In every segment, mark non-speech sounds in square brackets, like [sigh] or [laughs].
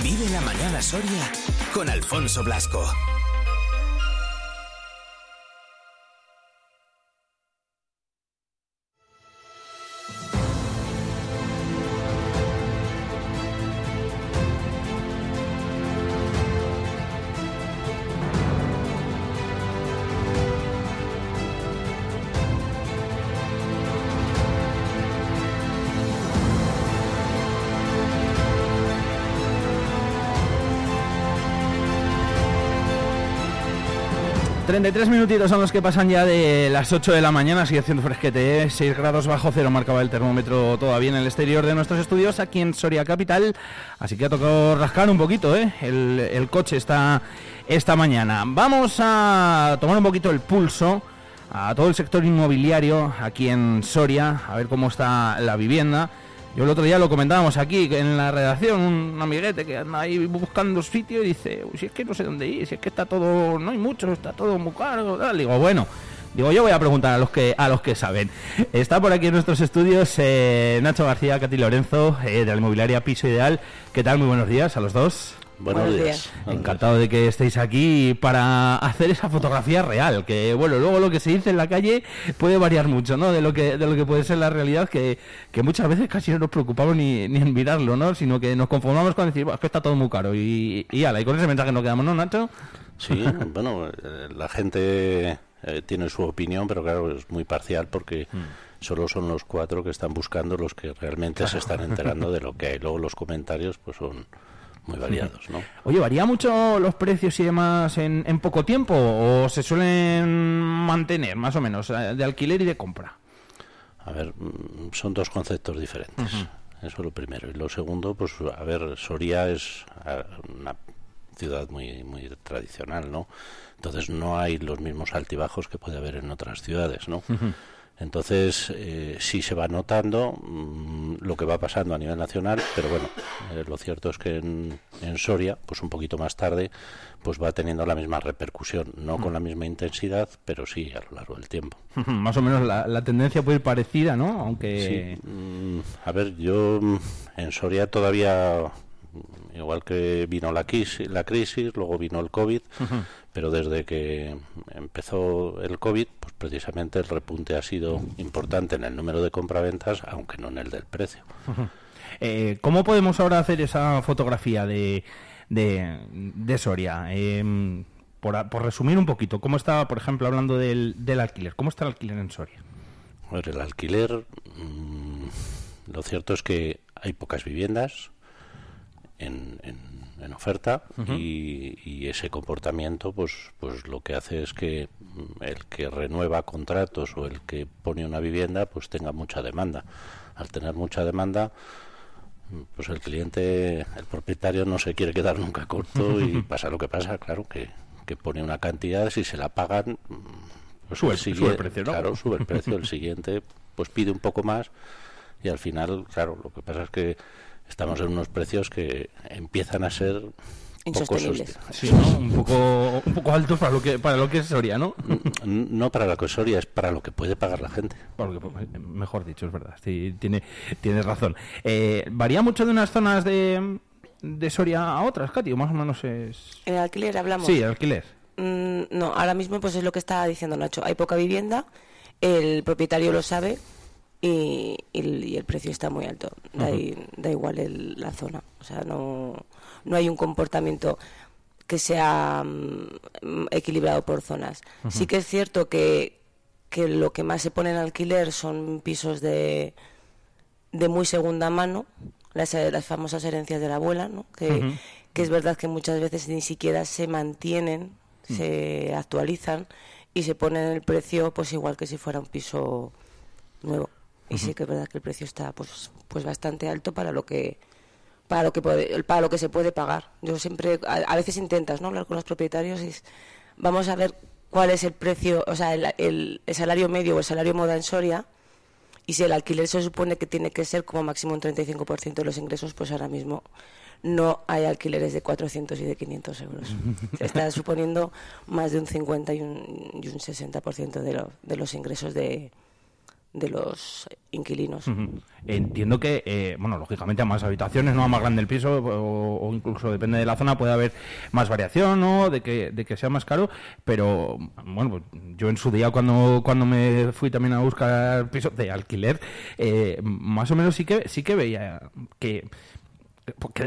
Vive la mañana Soria con Alfonso Blasco. 33 minutitos son los que pasan ya de las 8 de la mañana, sigue haciendo fresquete, 6 ¿eh? grados bajo cero marcaba el termómetro todavía en el exterior de nuestros estudios aquí en Soria Capital, así que ha tocado rascar un poquito ¿eh? el, coche esta, esta mañana. Vamos a tomar un poquito el pulso a todo el sector inmobiliario aquí en Soria, a ver cómo está la vivienda. Yo el otro día lo comentábamos aquí en la redacción, un amiguete que anda ahí buscando sitio y dice, si es que no sé dónde ir, si es que está todo, no hay mucho, está todo muy caro. Digo, bueno, digo, yo voy a preguntar a los que a los que saben. Está por aquí en nuestros estudios eh, Nacho García, Cati Lorenzo, eh, de la inmobiliaria Piso Ideal. ¿Qué tal? Muy buenos días a los dos. Buenos, días. Encantado de que estéis aquí para hacer esa fotografía real, que bueno, luego lo que se dice en la calle puede variar mucho, ¿no? De lo que de lo que puede ser la realidad, que, que muchas veces casi no nos preocupamos ni, ni en mirarlo, ¿no? Sino que nos conformamos con decir, es que está todo muy caro y, y, ala, y con ese mensaje nos quedamos, ¿no, Nacho? Sí, [laughs] bueno, eh, la gente eh, tiene su opinión, pero claro, es muy parcial porque... Mm. solo son los cuatro que están buscando los que realmente se están enterando de lo que hay. Luego los comentarios pues son muy variados, ¿no? [laughs] Oye, ¿varía mucho los precios y demás en, en poco tiempo o se suelen mantener más o menos eh, de alquiler y de compra? A ver, mm, son dos conceptos diferentes. Eso es lo primero. Y lo segundo, pues, a ver, Soria es una ciudad muy, muy tradicional, ¿no? Entonces no hay los mismos altibajos que puede haber en otras ciudades, ¿no? Entonces, eh, sí se va notando mm, lo que va pasando a nivel nacional, pero bueno, eh, lo cierto es que en, Soria, pues un poquito más tarde, pues va teniendo la misma repercusión, no con la misma intensidad, pero sí a lo largo del tiempo. [laughs] más o menos la, tendencia puede ir parecida, ¿no? Aunque... Mm, a ver, yo mm, en Soria todavía igual que vino la crisis, la crisis luego vino el COVID, pero desde que empezó el COVID, pues precisamente el repunte ha sido importante en el número de compraventas, aunque no en el del precio. [laughs] Eh, ¿Cómo podemos ahora hacer esa fotografía de, de, Soria? Em, por, por, resumir un poquito, ¿cómo está, por ejemplo, hablando del, del alquiler? ¿Cómo está el alquiler en Soria? Bueno, el alquiler, mm, lo cierto es que hay pocas viviendas en, en oferta y, ese comportamiento pues pues lo que hace es que mm, el que renueva contratos o el que pone una vivienda pues tenga mucha demanda. Al tener mucha demanda mm, pues el cliente el propietario no se quiere quedar nunca corto y [laughs] pasa lo que pasa claro que, que pone una cantidad si se la pagan mm, pues sube, el precio claro sube el precio el [laughs] siguiente pues pide un poco más y al final claro lo que pasa es que estamos en unos precios que empiezan a ser insostenibles. Sí, un poco un poco altos para lo que para lo que es Soria, ¿no? No para lo que es Soria, es para lo que puede pagar la gente. mejor dicho, es verdad. Sí, tiene tienes razón. Eh, varía mucho de unas zonas de, de Soria a otras, Katy, más o menos es En el alquiler hablamos. Sí, el alquiler. Mm, no, ahora mismo pues es lo que está diciendo Nacho. Hay poca vivienda, el propietario lo sabe y, el precio está muy alto. Da, da igual la zona. O sea, no, no hay un comportamiento que sea mm, equilibrado por zonas. Sí que es cierto que, que lo que más se pone en alquiler son pisos de, de muy segunda mano, las, las famosas herencias de la abuela, ¿no? que, que es verdad que muchas veces ni siquiera se mantienen, mm. se actualizan y se ponen el precio pues igual que si fuera un piso nuevo y sí que es verdad que el precio está pues pues bastante alto para lo que para lo que puede, para lo que se puede pagar. Yo siempre a, veces intentas, ¿no? hablar con los propietarios y vamos a ver cuál es el precio, o sea, el, el, salario medio o el salario moda en Soria y si el alquiler se supone que tiene que ser como máximo un 35% de los ingresos, pues ahora mismo no hay alquileres de 400 y de 500 euros. Se [laughs] está suponiendo más de un 50 y un, y un 60% de, de los ingresos de, de los inquilinos. Entiendo que, eh, bueno, lógicamente a más habitaciones, no a más grande el piso, o, incluso depende de la zona, puede haber más variación, ¿no? De que, de que sea más caro, pero, bueno, pues, yo en su día cuando, cuando me fui también a buscar pisos de alquiler, eh, más o menos sí que, sí que veía que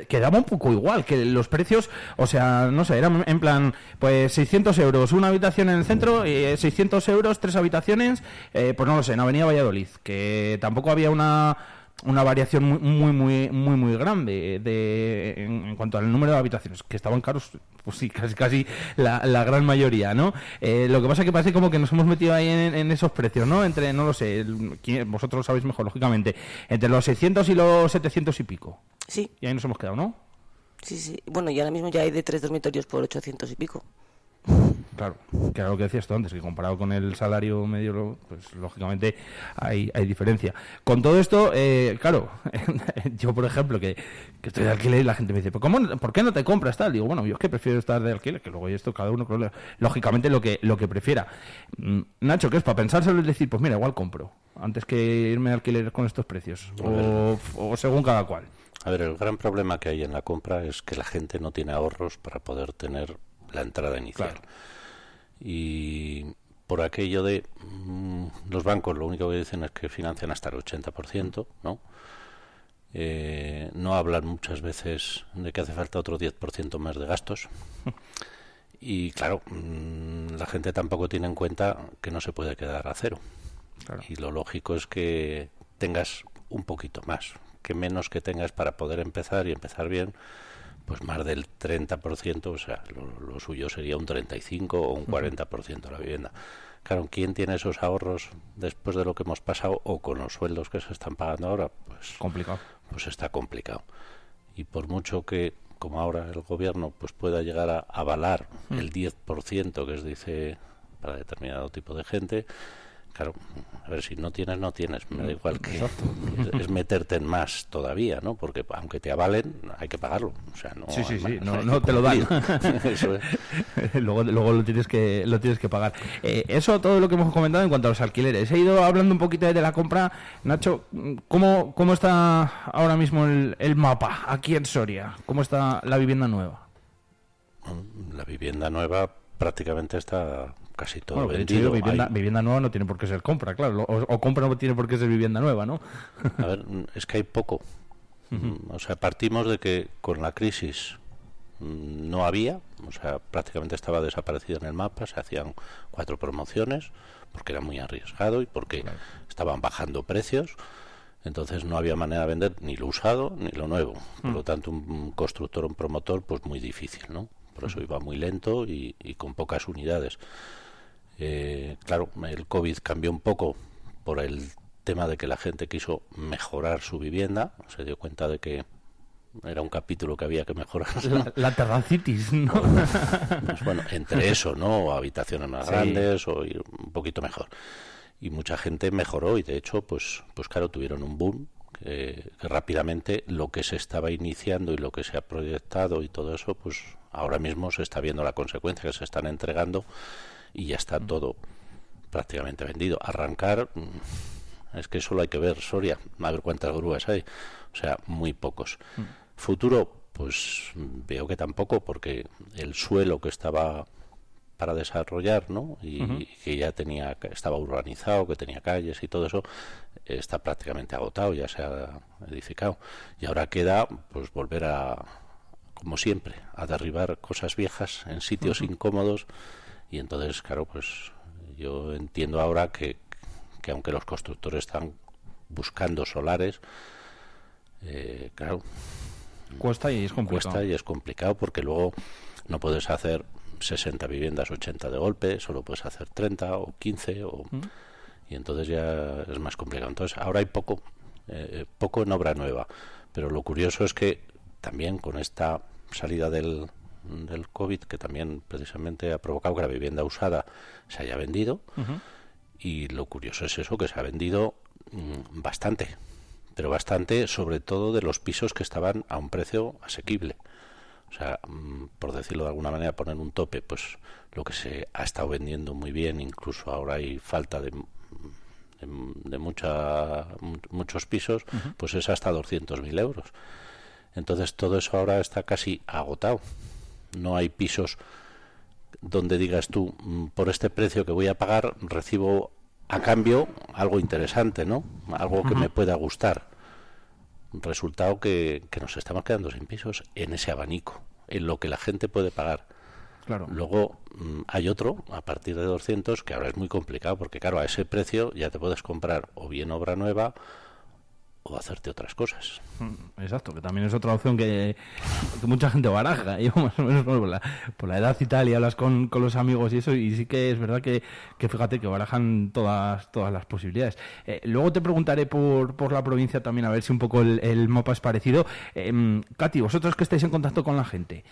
quedaba un poco igual, que los precios, o sea, no sé, eran en plan, pues 600 euros una habitación en el centro, y 600 euros tres habitaciones, eh, pues no lo sé, en Avenida Valladolid, que tampoco había una una variación muy muy muy muy muy grande de en, cuanto al número de habitaciones que estaban caros pues sí casi casi la, gran mayoría no eh, lo que pasa es que parece como que nos hemos metido ahí en, esos precios no entre no lo sé vosotros lo sabéis mejor lógicamente entre los 600 y los 700 y pico. Sí. Y ahí nos hemos quedado no sí sí. Bueno y ahora mismo ya hay de tres dormitorios por 800 y pico Claro, que era lo que decías tú antes, que comparado con el salario medio, pues lógicamente hay, hay diferencia. Con todo esto, eh, claro, [laughs] yo por ejemplo, que, estoy de alquiler y la gente me dice, ¿cómo, ¿por qué no te compras tal? Digo, bueno, yo es que prefiero estar de alquiler, que luego esto cada uno, lógicamente lo que, lo que prefiera. Mm, Nacho, ¿qué es? Para pensárselo y decir, pues mira, igual compro, antes que irme a alquiler con estos precios, o, o según cada cual. A ver, el gran problema que hay en la compra es que la gente no tiene ahorros para poder tener la entrada inicial. Y por aquello de mm, los bancos lo único que dicen es que financian hasta el 80%, ¿no? Eh, no hablan muchas veces de que hace falta otro 10% más de gastos. [laughs] Y claro, mm, la gente tampoco tiene en cuenta que no se puede quedar a cero. Y lo lógico es que tengas un poquito más, que menos que tengas para poder empezar y empezar bien, pues más del 30%, o sea, lo, suyo sería un 35 o un 40% de la vivienda. Claro, ¿quién tiene esos ahorros después de lo que hemos pasado o con los sueldos que se están pagando ahora? Pues complicado. Pues está complicado. Y por mucho que, como ahora el gobierno, pues pueda llegar a avalar el 10% que se dice para determinado tipo de gente, Claro, a ver, si no tienes, no tienes. Me da igual que es, meterte en más todavía, ¿no? Porque aunque te avalen, hay que pagarlo. O sea, no, sí, sí, sí, no, te lo dan. [laughs] [laughs] luego, luego lo tienes que lo tienes que pagar. Eh, eso todo lo que hemos comentado en cuanto a los alquileres. He ido hablando un poquito de la compra. Nacho, ¿cómo, cómo está ahora mismo el, el mapa aquí en Soria? ¿Cómo está la vivienda nueva? La vivienda nueva prácticamente está casi todo vendido. vivienda, vivienda, nueva no tiene por qué ser compra, claro. O, compra no tiene por qué ser vivienda nueva, ¿no? [laughs] A ver, es que hay poco. O sea, partimos de que con la crisis mm, no había, o sea, prácticamente estaba desaparecido en el mapa, se hacían cuatro promociones porque era muy arriesgado y porque estaban bajando precios. Entonces no había manera de vender ni lo usado ni lo nuevo. Por lo tanto, un constructor, un promotor, pues muy difícil, ¿no? Por eso iba muy lento y con pocas unidades. Eh, claro, el COVID cambió un poco por el tema de que la gente quiso mejorar su vivienda, se dio cuenta de que era un capítulo que había que mejorar. [laughs] La, terracitis, ¿no? Pues bueno, entre [laughs] eso, ¿no? Habitaciones más grandes o ir un poquito mejor. Y mucha gente mejoró y de hecho, pues, pues claro, tuvieron un boom que, que, rápidamente lo que se estaba iniciando y lo que se ha proyectado y todo eso, pues ahora mismo se está viendo la consecuencia que se están entregando y ya está todo prácticamente vendido. Arrancar, mm, es que solo hay que ver Soria, a ver cuántas grúas hay, o sea, muy pocos. Mm. Futuro, pues veo que tampoco, porque el suelo que estaba para desarrollar, ¿no? Y, que ya tenía, estaba urbanizado, que tenía calles y todo eso, está prácticamente agotado, ya se ha edificado. Y ahora queda, pues, volver a, como siempre, a derribar cosas viejas en sitios incómodos y entonces, claro, pues yo entiendo ahora que, que aunque los constructores están buscando solares, eh, claro, cuesta y es complicado. Cuesta y es complicado porque luego no puedes hacer 60 viviendas, 80 de golpe, solo puedes hacer 30 o 15 o, mm. y entonces ya es más complicado. Entonces ahora hay poco, eh, poco en obra nueva, pero lo curioso es que también con esta salida del, del COVID, que también precisamente ha provocado que la vivienda usada se haya vendido. Y lo curioso es eso, que se ha vendido mm, bastante, pero bastante sobre todo de los pisos que estaban a un precio asequible. O sea, mm, por decirlo de alguna manera, poner un tope, pues lo que se ha estado vendiendo muy bien, incluso ahora hay falta de, de mucha, muchos pisos, pues es hasta 200.000 euros. Entonces todo eso ahora está casi agotado. No hay pisos donde digas tú, mm, por este precio que voy a pagar, recibo a cambio algo interesante, ¿no? Algo que me pueda gustar. Resultado que, que nos estamos quedando sin pisos en ese abanico, en lo que la gente puede pagar. Claro. Luego mm, hay otro, a partir de 200, que ahora es muy complicado, porque claro, a ese precio ya te puedes comprar o bien obra nueva o hacerte otras cosas. Mm, exacto, que también es otra opción que, mucha gente baraja, [laughs] yo más o menos por la, por la, edad y tal, y hablas con, con, los amigos y eso, y sí que es verdad que, que fíjate que barajan todas, todas las posibilidades. Eh, luego te preguntaré por, por la provincia también, a ver si un poco el, mapa es parecido. Eh, Katy, vosotros que estáis en contacto con la gente,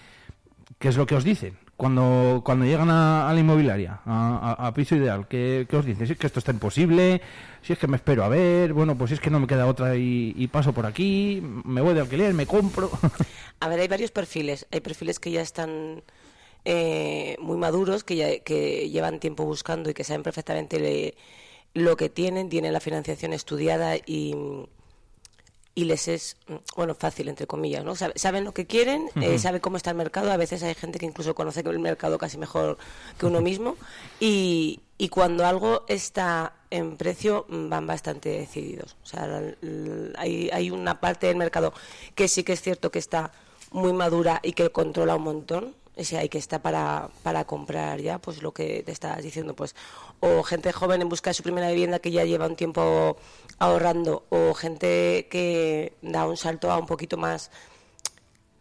¿qué es lo que os dicen? Cuando, cuando llegan a, la inmobiliaria, a, piso ideal, ¿qué, os dicen? Si es que esto está imposible, si es que me espero a ver, bueno, pues si es que no me queda otra y, paso por aquí, me voy de alquiler, me compro. [laughs] A ver, hay varios perfiles. Hay perfiles que ya están eh, muy maduros, que, ya, que llevan tiempo buscando y que saben perfectamente lo que tienen, tienen la financiación estudiada y y les es, bueno, fácil, entre comillas, ¿no? Saben lo que quieren, eh, saben cómo está el mercado, a veces hay gente que incluso conoce el mercado casi mejor que uno mismo, y, y cuando algo está en precio van bastante decididos. O sea, hay, hay una parte del mercado que sí que es cierto que está muy madura y que controla un montón, ese hay que está para, para comprar ya, pues lo que te estás diciendo, pues o gente joven en busca de su primera vivienda que ya lleva un tiempo ahorrando, o gente que da un salto a un poquito más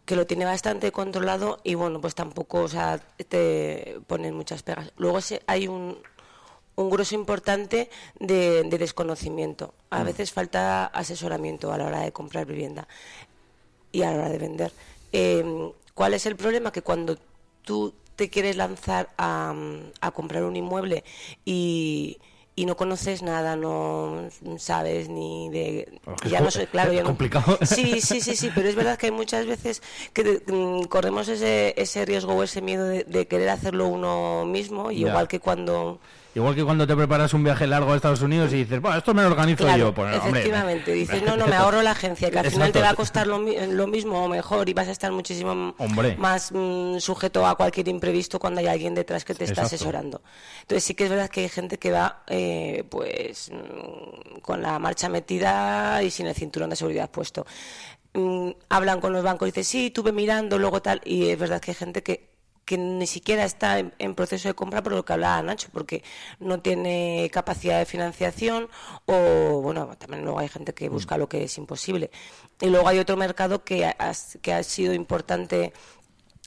que lo tiene bastante controlado y bueno, pues tampoco, o sea, te ponen muchas pegas. Luego hay un, un grueso importante de, desconocimiento. A mm. veces falta asesoramiento a la hora de comprar vivienda y a la hora de vender. Eh, ¿Cuál es el problema? Que cuando tú te quieres lanzar a, comprar un inmueble y, no conoces nada, no sabes ni de... ya no soy, claro, ya complicado. [laughs] Sí, sí, sí, sí, pero es verdad que hay muchas veces que mm, corremos ese, ese riesgo o ese miedo de, querer hacerlo uno mismo, y igual que cuando Igual que cuando te preparas un viaje largo a Estados Unidos y dices, bueno, esto me lo organizo yo. Pues, efectivamente, dices, no, no, me [laughs] ahorro la agencia, que al final te va a costar lo, mismo o mejor y vas a estar muchísimo más mm, sujeto a cualquier imprevisto cuando hay alguien detrás que te está asesorando. Entonces sí que es verdad que hay gente que va eh, pues mm, con la marcha metida y sin el cinturón de seguridad puesto. Mm, hablan con los bancos y dicen, sí, tuve mirando, luego tal, y es verdad que hay gente que que ni siquiera está en, proceso de compra por lo que hablaba Nacho, porque no tiene capacidad de financiación o, bueno, también luego hay gente que busca lo que es imposible. Y luego hay otro mercado que ha, que ha sido importante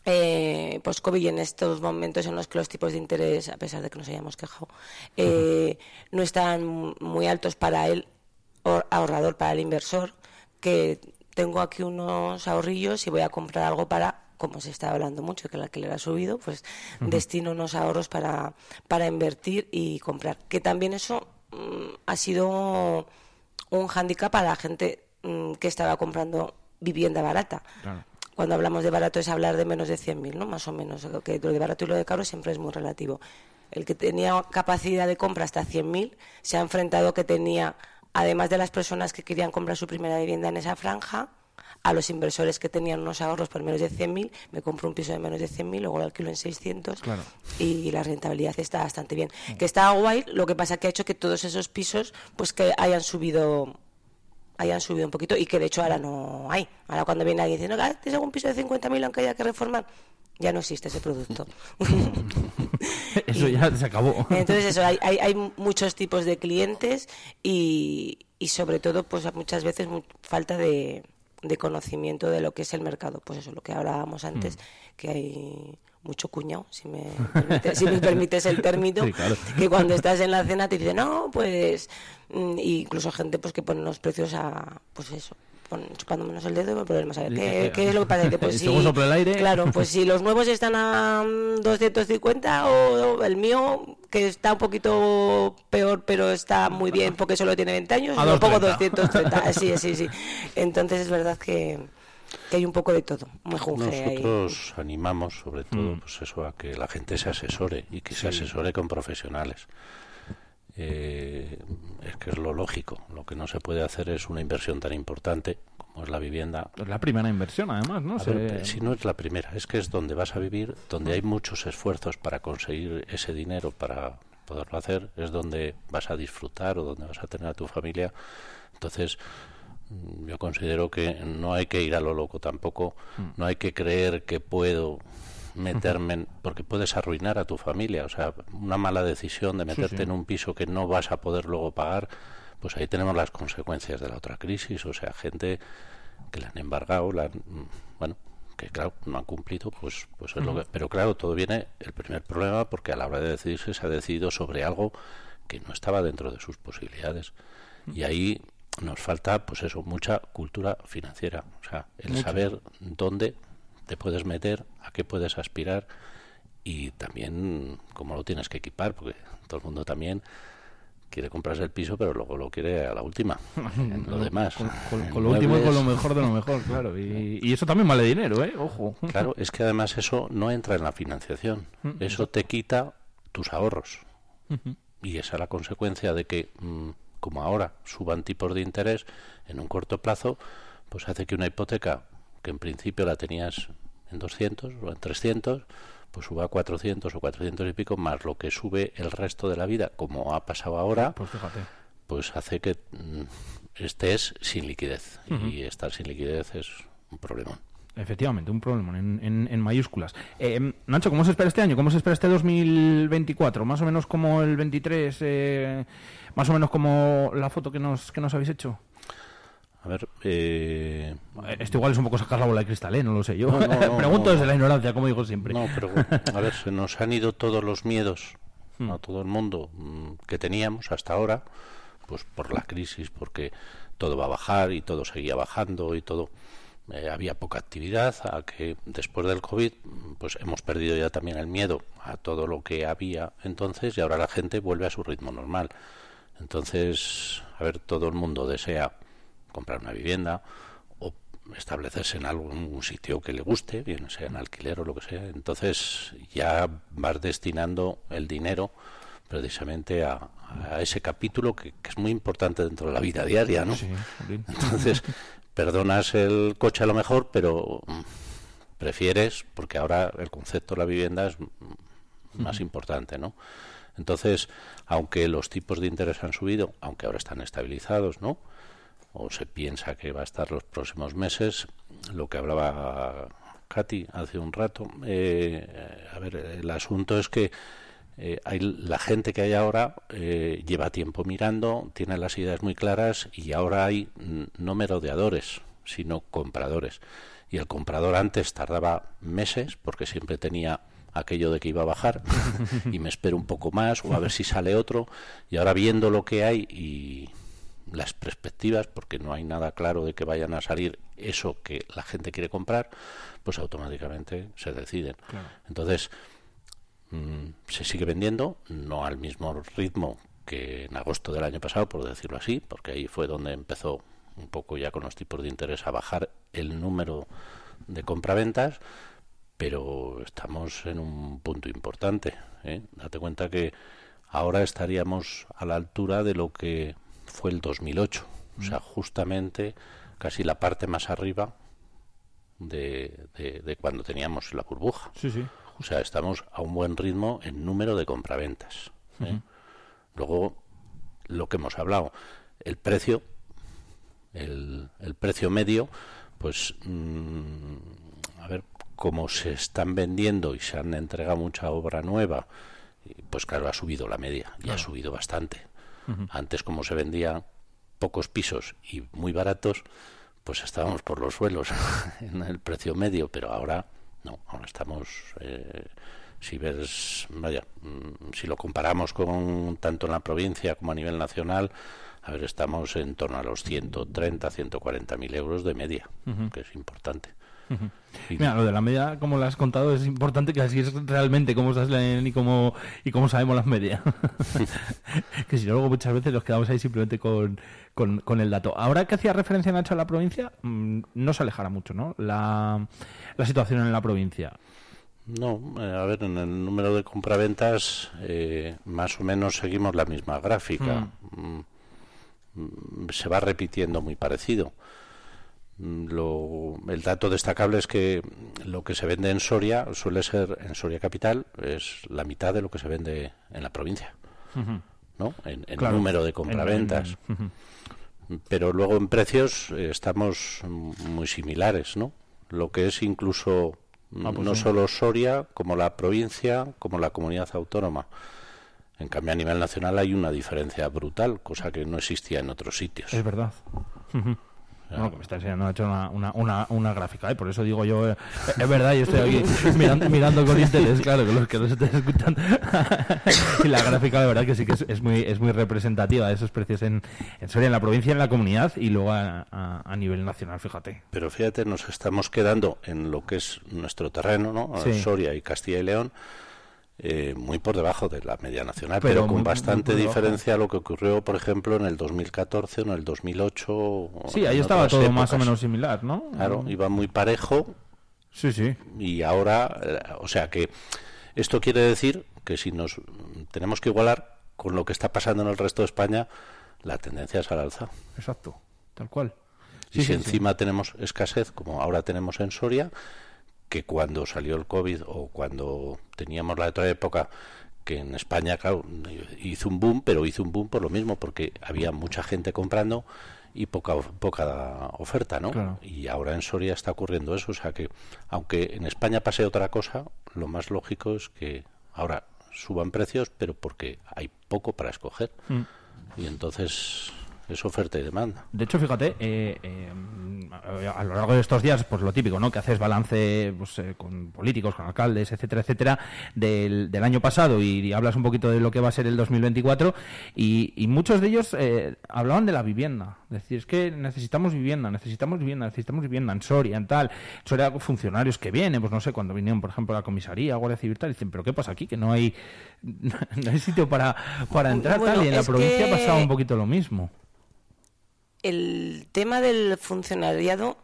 eh, post-COVID en estos momentos en los que los tipos de interés, a pesar de que nos hayamos quejado, eh, no están muy altos para el ahorrador, para el inversor, que tengo aquí unos ahorrillos y voy a comprar algo para como se está hablando mucho, que la que le ha subido, pues destino unos ahorros para, para invertir y comprar. Que también eso mm, ha sido un hándicap para la gente mm, que estaba comprando vivienda barata. Cuando hablamos de barato es hablar de menos de 100.000, ¿no? Más o menos. Que lo de barato y lo de caro siempre es muy relativo. El que tenía capacidad de compra hasta 100.000 se ha enfrentado que tenía, además de las personas que querían comprar su primera vivienda en esa franja, a los inversores que tenían unos ahorros por menos de 100.000, me compro un piso de menos de 100.000, luego lo alquilo en 600 y la rentabilidad está bastante bien. Mm. Que está guay, lo que pasa que ha hecho que todos esos pisos pues que hayan subido hayan subido un poquito y que de hecho ahora no hay. Ahora cuando viene alguien diciendo, ah, ¿tienes algún piso de 50.000 aunque haya que reformar? Ya no existe ese producto. [laughs] eso ya se acabó. Entonces eso, hay, hay, hay muchos tipos de clientes y, y sobre todo pues muchas veces falta de, de conocimiento de lo que es el mercado. Pues eso, lo que hablábamos antes, mm. que hay mucho cuñado, si me, si me permites el término, que cuando estás en la cena te dice no, pues, mm, incluso gente pues que pone los precios a, pues eso, chupando menos el dedo, problemas. A ver, ¿qué, ¿qué, es lo que pasa? Que, pues, [laughs] si, el aire. [laughs] Claro, pues si los nuevos están a 250 mm, o el mío, que está un poquito peor, pero está muy bien porque solo tiene 20 años, lo pongo 230. [laughs] sí, sí, sí. Entonces es verdad que que hay un poco de todo. Nosotros animamos sobre todo mm. pues eso a que la gente se asesore y que se asesore con profesionales. Eh, es que es lo lógico. Lo que no se puede hacer es una inversión tan importante como es la vivienda. Es la primera inversión, además, ¿no? Ver, si no es la primera, es que es donde vas a vivir, donde hay muchos esfuerzos para conseguir ese dinero para poderlo hacer, es donde vas a disfrutar o donde vas a tener a tu familia. Entonces, mm, yo considero que no hay que ir a lo loco tampoco, no hay que creer que puedo meterme en, porque puedes arruinar a tu familia, o sea, una mala decisión de meterte en un piso que no vas a poder luego pagar, pues ahí tenemos las consecuencias de la otra crisis, o sea, gente que la han embargado, la bueno, que claro, no han cumplido, pues pues es lo que, pero claro, todo viene el primer problema porque a la hora de decidirse se ha decidido sobre algo que no estaba dentro de sus posibilidades. Y ahí nos falta pues eso, mucha cultura financiera, o sea, el saber dónde te puedes meter, a qué puedes aspirar y también cómo lo tienes que equipar, porque todo el mundo también quiere comprarse el piso, pero luego lo quiere a la última, en [laughs] lo demás. Con, lo último y con lo mejor de lo mejor, claro. Y, y, eso también vale dinero, ¿eh? Ojo. [laughs] Claro, es que además eso no entra en la financiación. Eso te quita tus ahorros. Y esa es la consecuencia de que, mm, como ahora suban tipos de interés en un corto plazo, pues hace que una hipoteca que en principio la tenías en 200 o en 300, pues suba a 400 o 400 y pico, más lo que sube el resto de la vida, como ha pasado ahora, pues, pues hace que mm, estés sin liquidez. Y estar sin liquidez es un problema. Efectivamente, un problema en, en, mayúsculas. Eh, Nacho, ¿cómo se espera este año? ¿Cómo se espera este 2024? Más o menos como el 23, eh, más o menos como la foto que nos, que nos habéis hecho. A ver, eh... Esto igual es un poco sacar la bola de cristal, ¿eh? No lo sé yo. [laughs] Pregunto desde la ignorancia, como digo siempre. No, pero a ver, se nos han ido todos los miedos hmm. a todo el mundo mm, que teníamos hasta ahora, pues por la crisis, porque todo va a bajar y todo seguía bajando y todo. Eh, había poca actividad, a que después del COVID, pues hemos perdido ya también el miedo a todo lo que había entonces y ahora la gente vuelve a su ritmo normal. Entonces, a ver, todo el mundo desea comprar una vivienda o establecerse en algún sitio que le guste, bien sea en alquiler o lo que sea. Entonces ya vas destinando el dinero precisamente a, ese capítulo que, es muy importante dentro de la vida diaria, ¿no? Entonces perdonas el coche a lo mejor, pero prefieres, porque ahora el concepto de la vivienda es más importante, ¿no? Entonces, aunque los tipos de interés han subido, aunque ahora están estabilizados, ¿no? O se piensa que va a estar los próximos meses, lo que hablaba Katy hace un rato. Eh, a ver, el asunto es que eh, hay, la gente que hay ahora eh, lleva tiempo mirando, tiene las ideas muy claras y ahora hay no merodeadores, sino compradores. Y el comprador antes tardaba meses porque siempre tenía aquello de que iba a bajar [laughs] y me espero un poco más o a ver si sale otro y ahora viendo lo que hay y las perspectivas, porque no hay nada claro de que vayan a salir eso que la gente quiere comprar, pues automáticamente se deciden. Entonces, mm, se sigue vendiendo, no al mismo ritmo que en agosto del año pasado, por decirlo así, porque ahí fue donde empezó un poco ya con los tipos de interés a bajar el número de compraventas, pero estamos en un punto importante. ¿eh? Date cuenta que ahora estaríamos a la altura de lo que fue el 2008, o sea, justamente casi la parte más arriba de, de, cuando teníamos la burbuja. Sí, sí. O sea, estamos a un buen ritmo en número de compraventas. ¿eh? Luego, lo que hemos hablado, el precio, el, el precio medio, pues, mm, a ver, como se están vendiendo y se han entregado mucha obra nueva, pues claro, ha subido la media y ha subido bastante. Antes, como se vendían pocos pisos y muy baratos, pues estábamos por los suelos [laughs] en el precio medio, pero ahora no, ahora estamos, eh, si ves, vaya, mm, si lo comparamos con tanto en la provincia como a nivel nacional, a ver, estamos en torno a los 130, 140 mil euros de media, que es importante. [laughs] Mira, lo de la media, como lo has contado, es importante que así es realmente cómo se leen y cómo, y cómo sabemos las medias. [laughs] [laughs] que si no, luego muchas veces nos quedamos ahí simplemente con, con, el dato. Ahora que hacía referencia Nacho a la provincia, mm, no se alejará mucho, ¿no? La, la situación en la provincia. No, eh, a ver, en el número de compraventas eh, más o menos seguimos la misma gráfica. Mm. Mm, se va repitiendo muy parecido. Mm, Lo, el dato destacable es que lo que se vende en Soria suele ser en Soria capital es la mitad de lo que se vende en la provincia, ¿no? En, en Claro. número de En- compraventas. pero luego en precios eh, estamos muy similares, ¿no? Lo que es incluso mm, Ah, pues no sí. solo Soria, como la provincia, como la comunidad autónoma. En cambio, a nivel nacional hay una diferencia brutal, cosa que no existía en otros sitios. Es verdad. Ujú. Bueno, que me está enseñando, ha hecho una, una, una, una gráfica, ¿eh? por eso digo yo, eh, es verdad, yo estoy aquí mirando, mirando con interés, claro, que los que nos estén escuchando. [laughs] y la gráfica, la verdad, que sí que es, es muy es muy representativa de esos precios en, en Soria, en la provincia, en la comunidad y luego a, a- a nivel nacional, fíjate. Pero fíjate, nos estamos quedando en lo que es nuestro terreno, ¿no? Sí. Soria y Castilla y León, eh, muy por debajo de la media nacional, Pero con muy bastante diferencia a lo que ocurrió, por ejemplo, en el 2014 o en el 2008. o Sí, ahí estaba todo más o menos similar, ¿no? Claro, iba muy parejo Sí, sí. y ahora, eh, o sea que esto quiere decir que si nos tenemos que igualar con lo que está pasando en el resto de España, la tendencia es al alza. Exacto, tal cual. Y si sí, sí. encima tenemos escasez, como ahora tenemos en Soria, que cuando salió el COVID o cuando teníamos la otra época, que en España, claro, hizo un boom, pero hizo un boom por lo mismo, porque había mucha gente comprando y poca, poca oferta, ¿no? Claro. Y ahora en Soria está ocurriendo eso, o sea que, aunque en España pase otra cosa, lo más lógico es que ahora suban precios, pero porque hay poco para escoger. Mm. Y entonces es oferta y demanda. De hecho, fíjate, eh, eh, a lo largo de estos días, pues lo típico, ¿no? Que haces balance pues, eh, con políticos, con alcaldes, etcétera, etcétera, del, del año pasado y, hablas un poquito de lo que va a ser el 2024 y, y muchos de ellos eh, hablaban de la vivienda. Es decir, es que necesitamos vivienda, necesitamos vivienda, necesitamos vivienda en Soria, en tal. Soria, funcionarios que vienen, pues no sé, cuando vinieron, por ejemplo, a la comisaría, Guardia Civil, tal, dicen, ¿pero qué pasa aquí? Que no hay, [laughs] no hay sitio para, para entrar, Bueno, tal. Y en la provincia que- pasaba un poquito lo mismo. El tema del funcionariado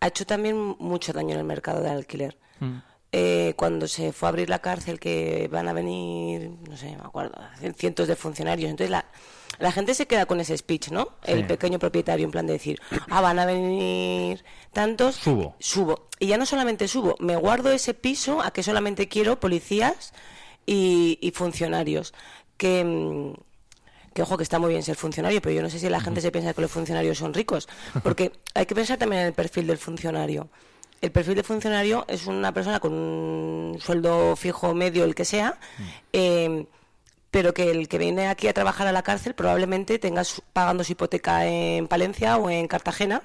ha hecho también mucho daño en el mercado del alquiler. Mm. Eh, cuando se fue a abrir la cárcel, que van a venir, no sé, me acuerdo, cientos de funcionarios. Entonces la, la gente se queda con ese speech, ¿no? El pequeño propietario, en plan de decir, ah, van a venir tantos. Subo. Subo. Y ya no solamente subo, me guardo ese piso a que solamente quiero policías y, y funcionarios. Que. Mm, que ojo que está muy bien ser funcionario, pero yo no sé si la gente se piensa que los funcionarios son ricos, porque [laughs] hay que pensar también en el perfil del funcionario. El perfil de funcionario es una persona con un sueldo fijo medio, el que sea, eh, pero que el que viene aquí a trabajar a la cárcel probablemente tenga su- pagando su hipoteca en Palencia o en Cartagena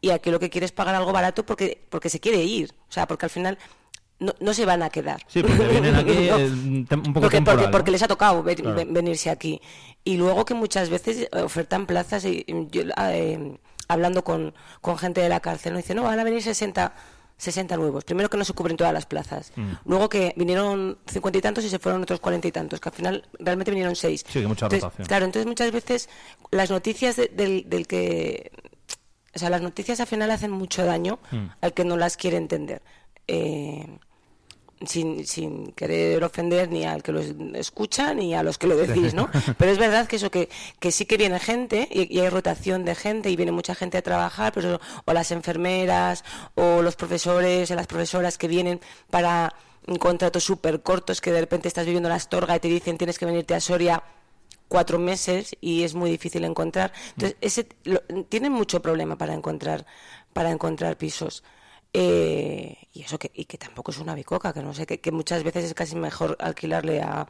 y aquí lo que quiere es pagar algo barato porque porque se quiere ir, o sea, porque al final no, no se van a quedar. Sí, porque vienen aquí [laughs] No. un poco porque, temporal, porque, ¿no? porque les ha tocado ve- Claro. ve- venirse aquí. Y luego que muchas veces eh, ofertan plazas, y yo, eh, hablando con, con gente de la cárcel, no dicen, no, van a venir 60, 60 nuevos. Primero que no se cubren todas las plazas. Mm. Luego que vinieron cincuenta y tantos y se fueron otros cuarenta y tantos, que al final realmente vinieron seis. Sí, que mucha Entonces, rotación. Claro, entonces muchas veces las noticias de- del, del que... O sea, las noticias al final hacen mucho daño Mm. al que no las quiere entender. Eh, sin, sin querer ofender ni al que lo escucha ni a los que lo decís, ¿no? [laughs] Pero es verdad que eso, que, que sí que viene gente y, y hay rotación de gente y viene mucha gente a trabajar, pero o las enfermeras o los profesores o las profesoras que vienen para contratos súper cortos que de repente estás viviendo en Astorga y te dicen tienes que venirte a Soria cuatro meses y es muy difícil encontrar. Entonces, ese, lo- tienen mucho problema para encontrar, para encontrar pisos. Eh, y eso que, y que tampoco es una bicoca, que no sé, que, que muchas veces es casi mejor alquilarle a,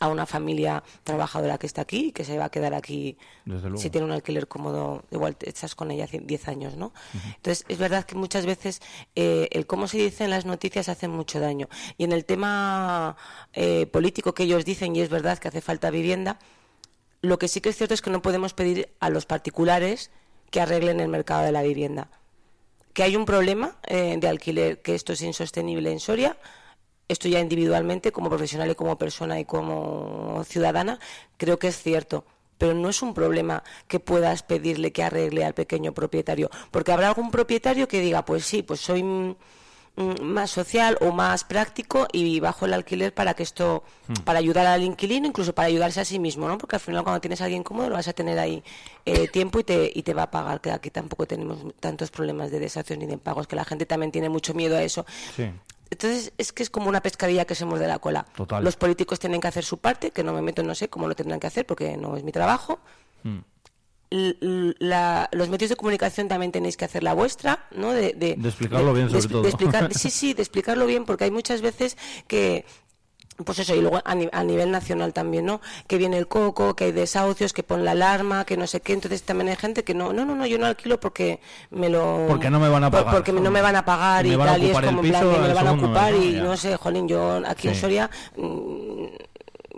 a una familia trabajadora que está aquí y que se va a quedar aquí Desde luego. si tiene un alquiler cómodo, igual te estás con ella cien- 10 años, ¿no? Entonces, es verdad que muchas veces eh, el cómo se dice en las noticias hace mucho daño. Y en el tema eh, político que ellos dicen, y es verdad que hace falta vivienda, lo que sí que es cierto es que no podemos pedir a los particulares que arreglen el mercado de la vivienda. Que hay un problema eh, de alquiler, que esto es insostenible en Soria, esto ya individualmente, como profesional y como persona y como ciudadana, creo que es cierto. Pero no es un problema que puedas pedirle que arregle al pequeño propietario. Porque habrá algún propietario que diga, pues sí, pues soy más social o más práctico y bajo el alquiler para que esto, para ayudar al inquilino, incluso para ayudarse a sí mismo, ¿no? Porque al final cuando tienes a alguien cómodo lo vas a tener ahí eh, tiempo y te, y te va a pagar, que aquí tampoco tenemos tantos problemas de desahucios ni de impagos, que la gente también tiene mucho miedo a eso. Sí. Entonces es que es como una pescadilla que se muerde la cola. Total. Los políticos tienen que hacer su parte, que no me meto, no sé cómo lo tendrán que hacer porque no es mi trabajo. Mm. La- los medios de comunicación también tenéis que hacer la vuestra, ¿no? De, De explicarlo bien, sobre todo. explicar- [laughs] sí, sí, de explicarlo bien, porque hay muchas veces que pues eso, y luego a, ni- a nivel nacional también, ¿no? Que viene el coco, que hay desahucios, que pon la alarma, que no sé qué. Entonces también hay gente que no, no, no, no, yo no alquilo porque me lo. Porque no me van a pagar. Porque no me van a pagar Y me tal, y es como en plan, me al lo van a ocupar mes, y ¿no? Sé, jolín, yo aquí en. Soria. mm,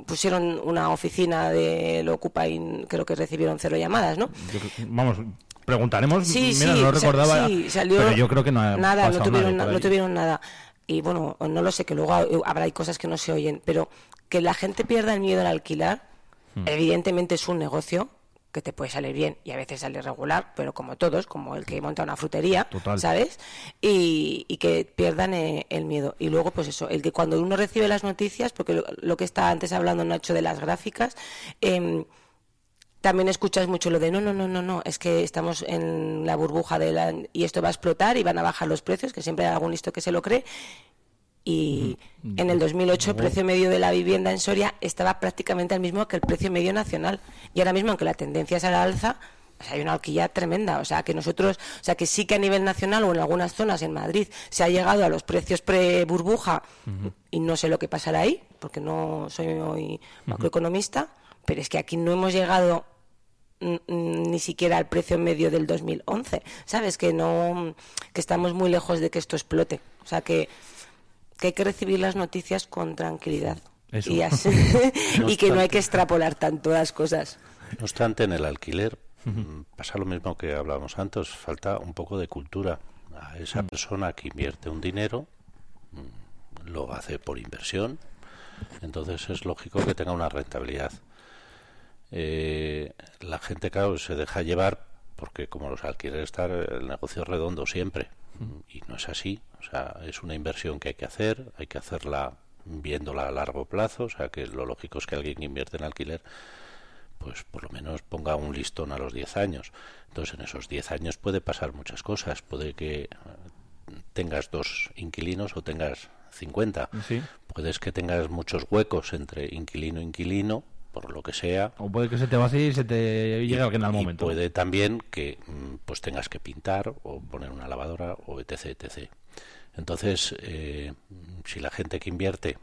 pusieron una oficina de lo ocupa y creo que recibieron cero llamadas, ¿no? Yo vamos, preguntaremos. Sí, Mira, sí, no recordaba. sí, salió pero yo creo que no ha nada, no tuvieron, no nada. Y bueno, no lo sé, que luego ha- habrá hay cosas que no se oyen, pero que la gente pierda el miedo al alquilar, Hmm. evidentemente es un negocio que te puede salir bien y a veces sale regular, pero como todos, como el que monta una frutería, Total. ¿sabes? Y, y que pierdan eh, el miedo. Y luego, pues eso, el que cuando uno recibe las noticias, porque lo, lo que está antes hablando Nacho de las gráficas, em, también escuchas mucho lo de no, no, no, no, no, es que estamos en la burbuja de la, y esto va a explotar y van a bajar los precios, que siempre hay algún listo que se lo cree. Y en el 2008 el precio medio de la vivienda en Soria estaba prácticamente al mismo que el precio medio nacional. Y ahora mismo, aunque la tendencia es a la alza, pues hay una horquilla tremenda. O sea, que nosotros, o sea, que sí que a nivel nacional o en algunas zonas en Madrid se ha llegado a los precios pre-burbuja y no sé lo que pasará ahí, porque no soy muy macroeconomista, pero es que aquí no hemos llegado mm, mm, ni siquiera al precio medio del 2011, ¿sabes? Que no que estamos muy lejos de que esto explote. O sea, que, que hay que recibir las noticias con tranquilidad. Eso. Y, así- [laughs] y que no hay que extrapolar tanto las cosas. No obstante, en el alquiler mm, pasa lo mismo que hablábamos antes, falta un poco de cultura. A esa persona que invierte un dinero, mm, lo hace por inversión, entonces es lógico que tenga una rentabilidad. Eh, la gente, claro, se deja llevar porque como los alquileres están el negocio es redondo siempre y no es así. O sea, es una inversión que hay que hacer, hay que hacerla viéndola a largo plazo. O sea, que lo lógico es que alguien que invierte en alquiler pues por lo menos ponga un listón a los 10 años. Entonces en esos 10 años puede pasar muchas cosas. Puede que eh, tengas dos inquilinos o tengas 50. Sí. Puedes que tengas muchos huecos entre inquilino e inquilino, por lo que sea. O puede que se te vacíe y se te llegue alguien al Y momento. puede también que mm, pues tengas que pintar o poner una lavadora o etc. etc. Entonces, eh, si la gente que invierte,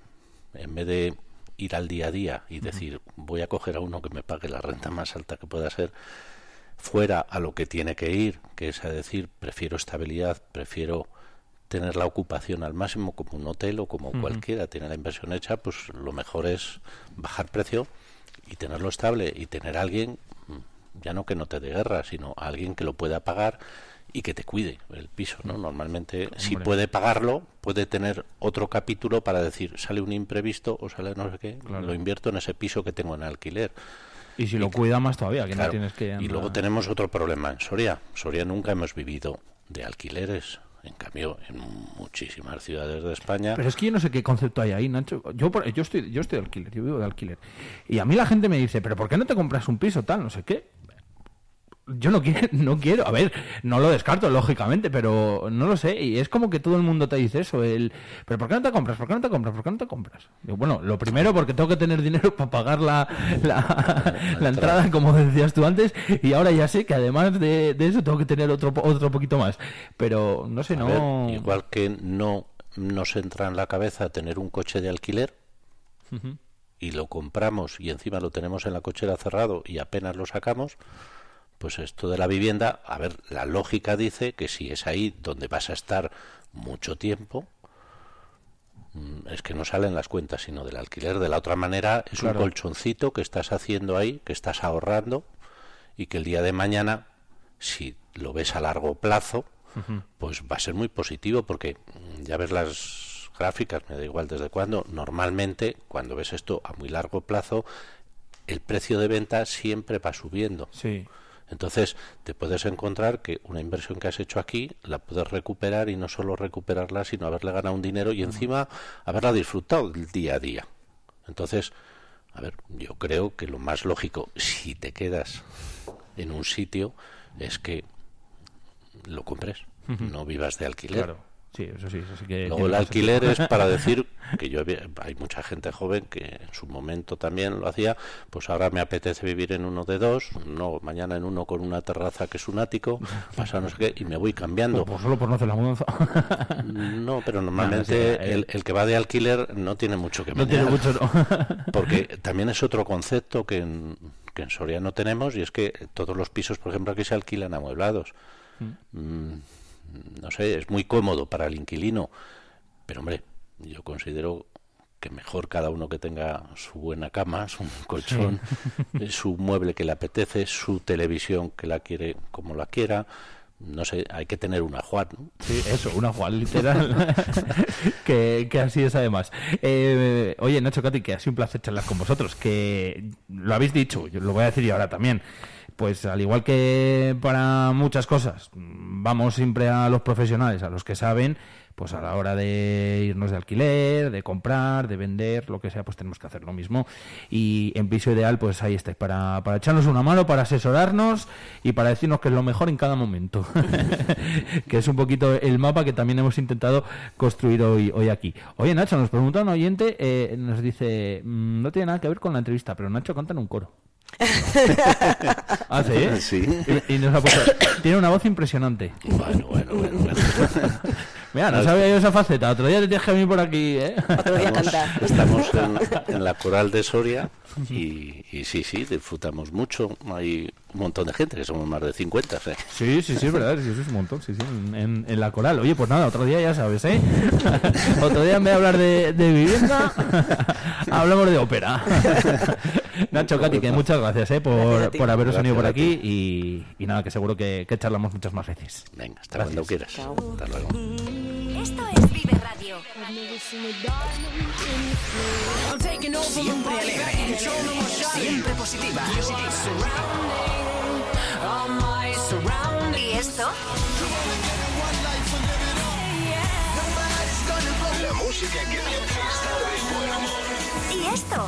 en vez de ir al día a día y decir voy a coger a uno que me pague la renta más alta que pueda ser, fuera a lo que tiene que ir, que es a decir, prefiero estabilidad, prefiero tener la ocupación al máximo como un hotel o como cualquiera tiene la inversión hecha, pues lo mejor es bajar precio y tenerlo estable y tener a alguien, mm, ya no que no te dé guerra, sino a alguien que lo pueda pagar y que te cuide el piso, ¿no? Normalmente, si puede pagarlo, puede tener otro capítulo para decir, sale un imprevisto o sale no sé qué, Claro. lo invierto en ese piso que tengo en alquiler. Y si lo cuida más todavía, que Claro. no tienes que... Y luego tenemos otro problema en Soria. Soria nunca hemos vivido de alquileres. En cambio, en muchísimas ciudades de España, Pero es que yo no sé qué concepto hay ahí, Nacho. Yo, yo, estoy, yo estoy de alquiler, yo vivo de alquiler. Y a mí la gente me dice, pero ¿por qué no te compras un piso tal? No sé qué. Yo no quiero, [laughs] no quiero. A ver, no lo descarto, lógicamente, pero no lo sé. Y es como que todo el mundo te dice eso. El, pero ¿por qué no te compras? ¿Por qué no te compras? ¿Por qué no te compras? Bueno, lo primero porque tengo que tener dinero [laughs] para pagar la, la, [laughs] la entrada, como decías tú antes. Y ahora ya sé que además de, de eso tengo que tener otro, otro poquito más. Pero no sé, a no... ver, igual que no nos entra en la cabeza tener un coche de alquiler y lo compramos y encima lo tenemos en la cochera cerrado y apenas lo sacamos, pues esto de la vivienda, a ver, la lógica dice que si es ahí donde vas a estar mucho tiempo, mm, es que no salen las cuentas sino del alquiler. De la otra manera, es Claro. un colchoncito que estás haciendo ahí, que estás ahorrando y que el día de mañana, si lo ves a largo plazo, pues va a ser muy positivo porque mm, ya ves las gráficas, me da igual desde cuándo, normalmente cuando ves esto a muy largo plazo, el precio de venta siempre va subiendo. Sí. Entonces, te puedes encontrar que una inversión que has hecho aquí la puedes recuperar y no solo recuperarla, sino haberle ganado un dinero y encima haberla disfrutado del día a día. Entonces, a ver, yo creo que lo más lógico, si te quedas en un sitio, es que lo compres, no vivas de alquiler. Claro. Sí, eso sí, eso sí que Luego el alquiler es para [laughs] decir que yo había- hay mucha gente joven que en su momento también lo hacía, pues ahora me apetece vivir en uno de dos, no mañana en uno con una terraza que es un ático, pasado no sé qué, y me voy cambiando. Pues solo por no hacer la mudanza. [laughs] No, pero [laughs] normalmente sí, eh. el, el que va de alquiler no tiene mucho que no tiene mucho, ¿no? porque también es otro concepto que en, que en Soria no tenemos y es que todos los pisos, por ejemplo, aquí se alquilan amueblados. Mm, no sé, es muy cómodo para el inquilino, pero hombre, yo considero que mejor cada uno que tenga su buena cama, su [laughs] colchón, eh, su mueble que le apetece, su televisión que la quiere como la quiera. No sé, hay que tener una Juan, ¿no? Sí, eso, una Juan, literal. [laughs] que, que así es además. Eh, oye, Nacho Cati, que ha sido un placer charlar con vosotros. Que lo habéis dicho, yo lo voy a decir yo ahora también. Pues al igual que para muchas cosas, vamos siempre a los profesionales, a los que saben, pues a la hora de irnos de alquiler, de comprar, de vender, lo que sea, pues tenemos que hacer lo mismo. Y en piso ideal, pues ahí estáis, para, para echarnos una mano, para asesorarnos y para decirnos que es lo mejor en cada momento. [laughs] que es un poquito el mapa que también hemos intentado construir hoy, hoy aquí. Oye, Nacho, nos pregunta un oyente, eh, nos dice, mm, no tiene nada que ver con la entrevista, pero Nacho canta en un coro. [laughs] ¿Ah, sí? Sí. Y, y nos ha puesto, tiene una voz impresionante. Bueno, bueno, bueno. bueno. [laughs] Mira, no sabía yo esa faceta. Otro día te tienes que venir por aquí, ¿eh? Otro día Estamos, cantar. estamos en, [laughs] en la coral de Soria y, y sí, sí, disfrutamos mucho. Hay un montón de gente, que somos más de 50. ¿eh? Sí, sí, sí, es verdad, sí, sí, es un montón, sí, sí, en la coral. Oye, pues nada, otro día ya sabes, ¿eh? otro día en vez de hablar de, de vivienda, hablamos de ópera. [laughs] Nacho, Katy, que muchas gracias, ¿eh? Por, por haberos venido por aquí y, y nada, que seguro que, que charlamos muchas más veces. Venga, hasta Gracias. cuando quieras. Chao. Hasta luego. Esto es Vive Radio. Siempre alegre. Siempre positiva. ¿Y esto? La música que te hace estar de buen humor. ¿Y esto?